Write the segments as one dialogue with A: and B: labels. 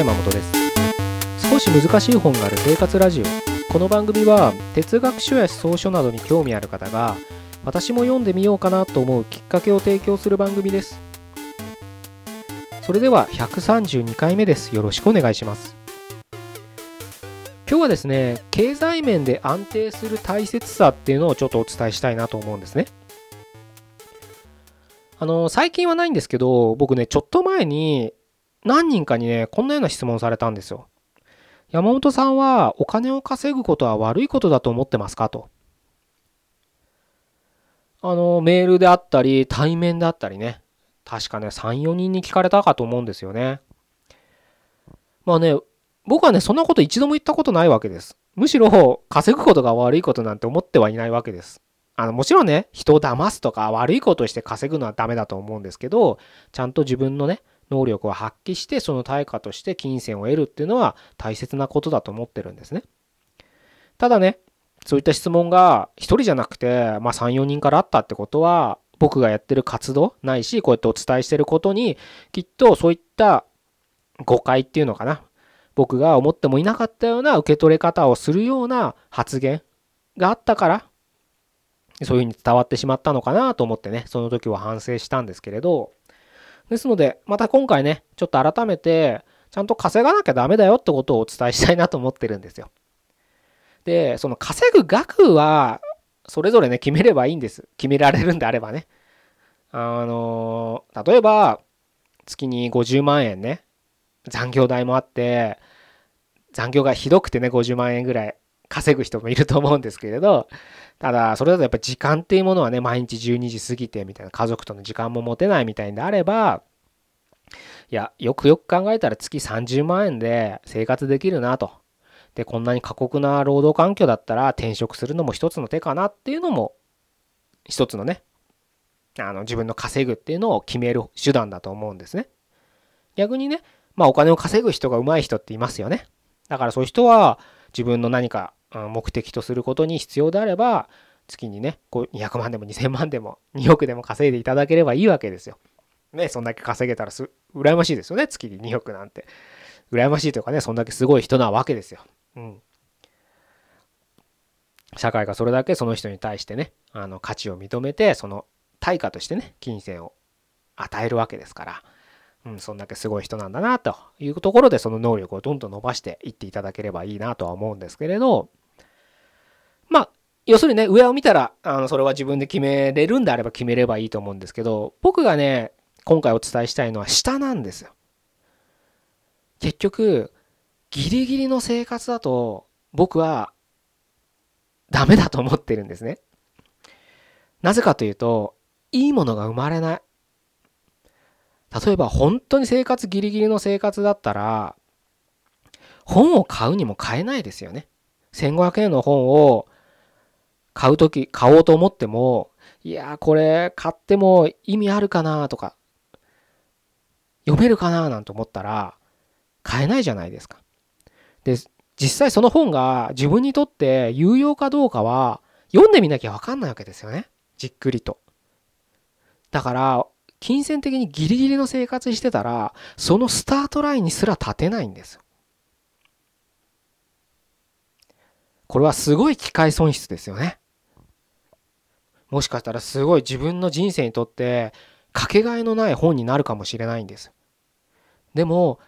A: 井誠です。少し難しい本がある生活ラジオ。この番組は哲学書や思想書などに興味ある方が私も読んでみようかなと思うきっかけを提供する番組です。それでは132回目です。よろしくお願いします。今日はですね経済面で安定する大切さっていうのをちょっとお伝えしたいなと思うんですね。あの最近はないんですけど僕ねちょっと前に何人かにねこんなような質問されたんですよ山本さんはお金を稼ぐことは悪いことだと思ってますかと。あの、メールであったり、対面であったりね。確かね、3、4人に聞かれたかと思うんですよね。まあね、僕はね、そんなこと一度も言ったことないわけです。むしろ、稼ぐことが悪いことなんて思ってはいないわけです。あの、もちろんね、人を騙すとか悪いことして稼ぐのはダメだと思うんですけど、ちゃんと自分のね、能力を発揮してその対価として金銭を得るっていうのは大切なことだと思ってるんですね。ただねそういった質問が1人じゃなくて、まあ、34人からあったってことは僕がやってる活動ないしこうやってお伝えしてることにきっとそういった誤解っていうのかな僕が思ってもいなかったような受け取れ方をするような発言があったからそういうふうに伝わってしまったのかなと思ってねその時は反省したんですけれどですので、また今回ね、ちょっと改めて、ちゃんと稼がなきゃダメだよってことをお伝えしたいなと思ってるんですよ。で、その稼ぐ額は、それぞれね、決めればいいんです。決められるんであればね。あの例えば、月に50万円ね、残業代もあって、残業がひどくてね、50万円ぐらい稼ぐ人もいると思うんですけれど、ただ、それだとやっぱ時間っていうものはね、毎日12時過ぎてみたいな、家族との時間も持てないみたいであれば、いや、よくよく考えたら月30万円で生活できるなと。で、こんなに過酷な労働環境だったら転職するのも一つの手かなっていうのも、一つのね、あの、自分の稼ぐっていうのを決める手段だと思うんですね。逆にね、まあお金を稼ぐ人が上手い人っていますよね。だからそういう人は自分の何か目的とすることに必要であれば月にねこう200万でも2000万でも2億でも稼いでいただければいいわけですよ。ねそんだけ稼げたらす羨ましいですよね月に2億なんて。羨ましいというかねそんだけすごい人なわけですよ。うん。社会がそれだけその人に対してねあの価値を認めてその対価としてね金銭を与えるわけですから。うん、そんだけすごい人なんだなというところでその能力をどんどん伸ばしていっていただければいいなとは思うんですけれどまあ要するにね上を見たらあのそれは自分で決めれるんであれば決めればいいと思うんですけど僕がね今回お伝えしたいのは下なんですよ。結局ギリギリの生活だと僕はダメだと思ってるんですね。なぜかというといいものが生まれない。例えば本当に生活ギリギリの生活だったら本を買うにも買えないですよね。1500円の本を買う時買おうと思ってもいやこれ買っても意味あるかなとか読めるかななんて思ったら買えないじゃないですか。で実際その本が自分にとって有用かどうかは読んでみなきゃ分かんないわけですよねじっくりと。だから金銭的にギリギリの生活してたら、そのスタートラインにすら立てないんですこれはすごい機械損失ですよね。もしかしたらすごい自分の人生にとってかけがえのない本になるかもしれないんです。でも、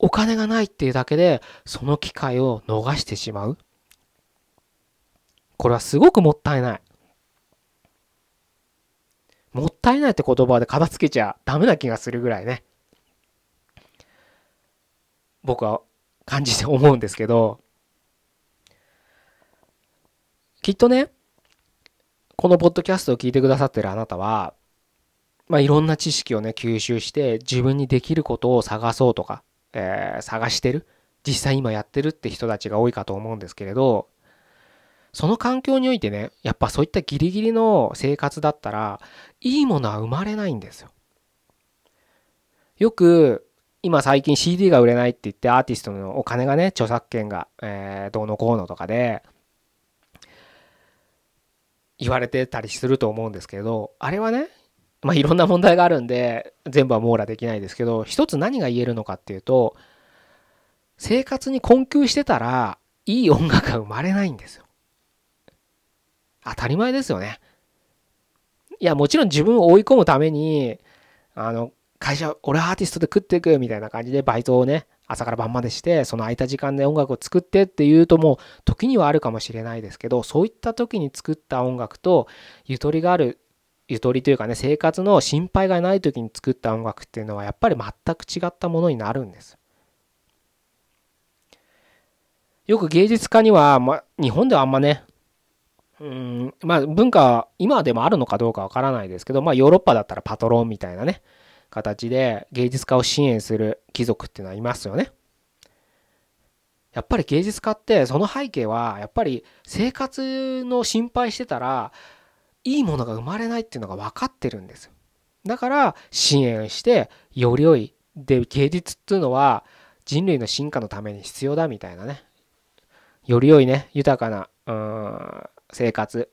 A: お金がないっていうだけでその機会を逃してしまう。これはすごくもったいない。もったいないって言葉で片付けちゃダメな気がするぐらいね僕は感じて思うんですけどきっとねこのポッドキャストを聞いてくださってるあなたはまあいろんな知識をね吸収して自分にできることを探そうとか、えー、探してる実際今やってるって人たちが多いかと思うんですけれどその環境においてねやっぱそういったギリギリの生活だったらいいものは生まれないんですよ。よく今最近 CD が売れないって言ってアーティストのお金がね著作権が、えー、どうのこうのとかで言われてたりすると思うんですけどあれはねまあいろんな問題があるんで全部は網羅できないですけど一つ何が言えるのかっていうと生活に困窮してたらいい音楽が生まれないんですよ。当たり前ですよね。いや、もちろん自分を追い込むために、あの、会社、俺アーティストで食っていくみたいな感じでバイトをね、朝から晩までして、その空いた時間で音楽を作ってっていうともう時にはあるかもしれないですけど、そういった時に作った音楽とゆとりがある、ゆとりというかね、生活の心配がない時に作った音楽っていうのはやっぱり全く違ったものになるんです。よく芸術家には、ま、日本ではあんまね、うん、まあ文化、今でもあるのかどうかわからないですけど、まあヨーロッパだったらパトロンみたいなね、形で芸術家を支援する貴族っていうのはいますよね。やっぱり芸術家ってその背景はやっぱり生活の心配してたらいいものが生まれないっていうのが分かってるんですだから支援してより良いで芸術っていうのは人類の進化のために必要だみたいなねより良いね豊かなうん生活、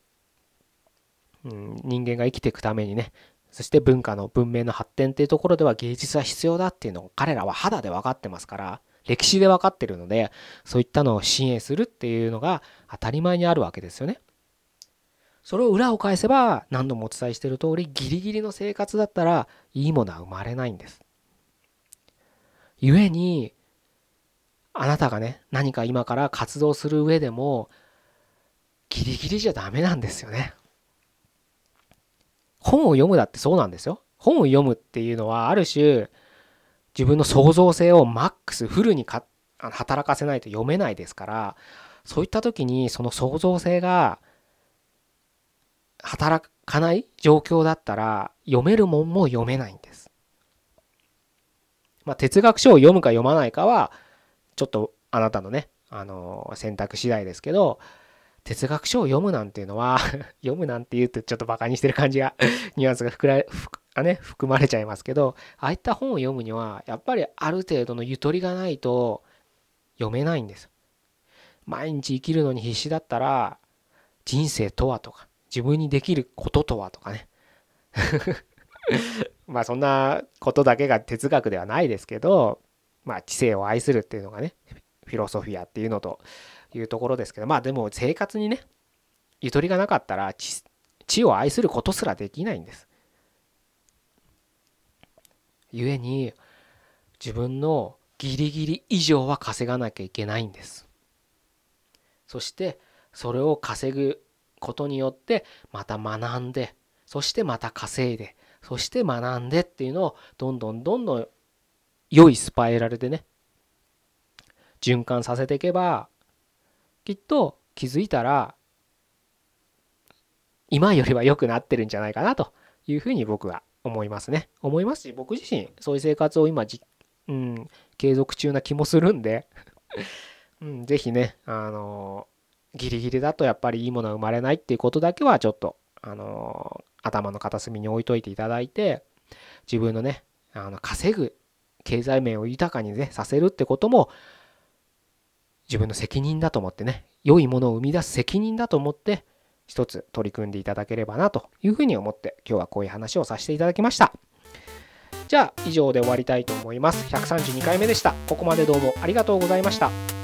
A: うん、人間が生きていくためにねそして文化の文明の発展っていうところでは芸術は必要だっていうのを彼らは肌で分かってますから、歴史で分かってるので、そういったのを支援するっていうのが当たり前にあるわけですよね。それを裏を返せば、何度もお伝えしている通り、ギリギリの生活だったら、いいものは生まれないんです。故に、あなたがね、何か今から活動する上でも、ギリギリじゃダメなんですよね。本を読むだってそうなんですよ。本を読むっていうのはある種自分の創造性をマックスフルに働かせないと読めないですからそういった時にその創造性が働かない状況だったら読めるもんも読めないんです。まあ、哲学書を読むか読まないかはちょっとあなたのねあの選択次第ですけど哲学書を読むなんていうのは 読むなんて言うとちょっとバカにしてる感じが ニュアンスが含らあね、含まれちゃいますけど、ああいった本を読むには、やっぱりある程度のゆとりがないと読めないんです。毎日生きるのに必死だったら、人生とはとか、自分にできることとはとかね。まあそんなことだけが哲学ではないですけど、まあ知性を愛するっていうのがね、フィロソフィアっていうのと、いうところですけど、まあでも生活にね、ゆとりがなかったら知を愛することすらできないんです。故に自分のギリギリ以上は稼がなきゃいけないんです。そしてそれを稼ぐことによってまた学んでそしてまた稼いでそして学んでっていうのをどんどんどんどん良いスパイラルでね循環させていけばきっと気づいたら今よりは良くなってるんじゃないかなというふうに僕は思いますね。思いますし僕自身そういう生活を今じ、うん、継続中な気もするんで うん、ぜひね、あのギリギリだとやっぱりいいものは生まれないっていうことだけはちょっと、あの頭の片隅に置いといていただいて自分のねあの稼ぐ経済面を豊かにねさせるってことも自分の責任だと思ってね良いものを生み出す責任だと思って一つ取り組んでいただければなというふうに思って今日はこういう話をさせていただきました。じゃあ以上で終わりたいと思います。132回目でした。ここまでどうもありがとうございました。